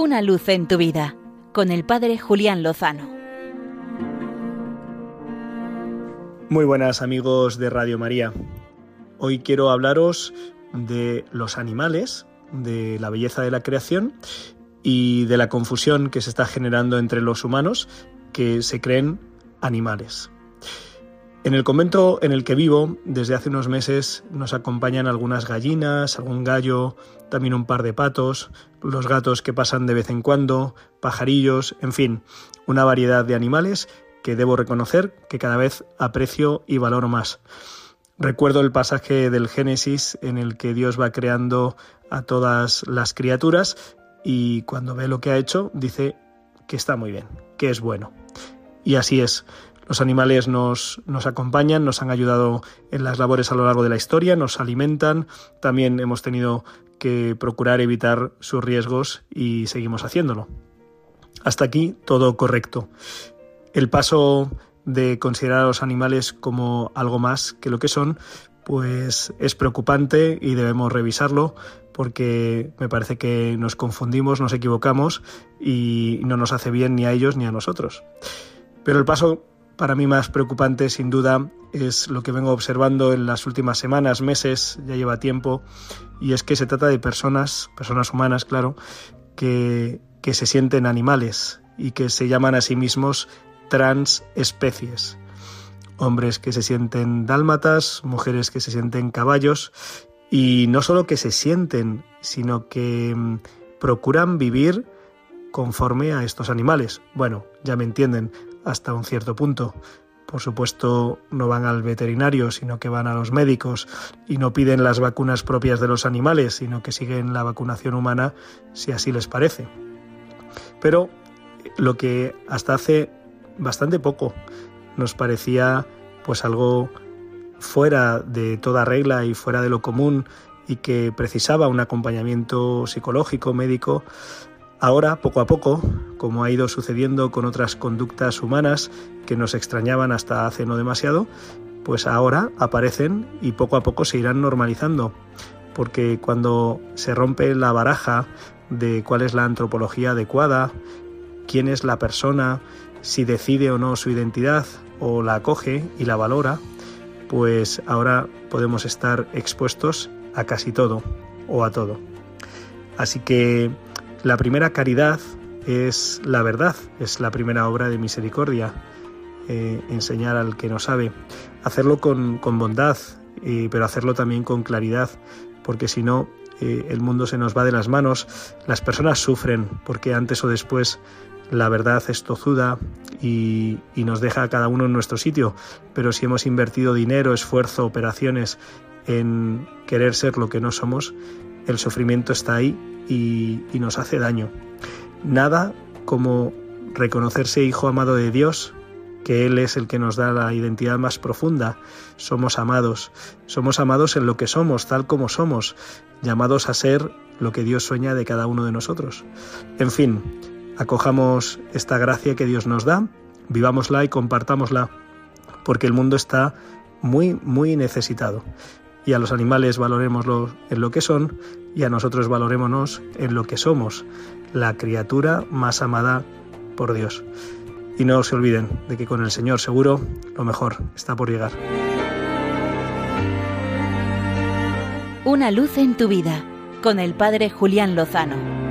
Una luz en tu vida con el Padre Julián Lozano. Muy buenas amigos de Radio María. Hoy quiero hablaros de los animales, de la belleza de la creación y de la confusión que se está generando entre los humanos que se creen animales. En el convento en el que vivo, desde hace unos meses, nos acompañan algunas gallinas, algún gallo, también un par de patos, los gatos que pasan de vez en cuando, pajarillos, en fin, una variedad de animales que debo reconocer que cada vez aprecio y valoro más. Recuerdo el pasaje del Génesis en el que Dios va creando a todas las criaturas y cuando ve lo que ha hecho dice que está muy bien, que es bueno. Y así es. Los animales nos, nos, acompañan, nos han ayudado en las labores a lo largo de la historia, nos alimentan, también hemos tenido que procurar evitar sus riesgos y seguimos haciéndolo. Hasta aquí todo correcto. El paso de considerar a los animales como algo más que lo que son, pues es preocupante y debemos revisarlo porque me parece que nos confundimos, nos equivocamos y no nos hace bien ni a ellos ni a nosotros. Pero el paso para mí más preocupante, sin duda, es lo que vengo observando en las últimas semanas, meses, ya lleva tiempo, y es que se trata de personas, personas humanas, claro, que, que se sienten animales y que se llaman a sí mismos transespecies. Hombres que se sienten dálmatas, mujeres que se sienten caballos, y no solo que se sienten, sino que mm, procuran vivir conforme a estos animales. Bueno, ya me entienden, hasta un cierto punto. Por supuesto, no van al veterinario, sino que van a los médicos y no piden las vacunas propias de los animales, sino que siguen la vacunación humana si así les parece. Pero lo que hasta hace bastante poco nos parecía pues algo fuera de toda regla y fuera de lo común y que precisaba un acompañamiento psicológico, médico, Ahora, poco a poco, como ha ido sucediendo con otras conductas humanas que nos extrañaban hasta hace no demasiado, pues ahora aparecen y poco a poco se irán normalizando, porque cuando se rompe la baraja de cuál es la antropología adecuada, quién es la persona, si decide o no su identidad o la acoge y la valora, pues ahora podemos estar expuestos a casi todo o a todo. Así que la primera caridad es la verdad, es la primera obra de misericordia, eh, enseñar al que no sabe, hacerlo con, bondad, pero hacerlo también con claridad, porque si no, eh, el mundo se nos va de las manos, las personas sufren, porque antes o después la verdad es tozuda y, y, nos deja a cada uno en nuestro sitio, pero si hemos invertido dinero, esfuerzo, operaciones en querer ser lo que no somos, el sufrimiento está ahí y, nos hace daño. Nada como reconocerse hijo amado de Dios, que Él es el que nos da la identidad más profunda. Somos amados, somos amados en lo que somos, tal como somos, llamados a ser lo que Dios sueña de cada uno de nosotros. En fin, acojamos esta gracia que Dios nos da, vivámosla y compartámosla, porque el mundo está muy, muy necesitado y a los animales valorémoslo en lo que son y a nosotros valorémonos en lo que somos, la criatura más amada por Dios. Y no se olviden de que con el Señor seguro lo mejor está por llegar. Una luz en tu vida con el Padre Julián Lozano.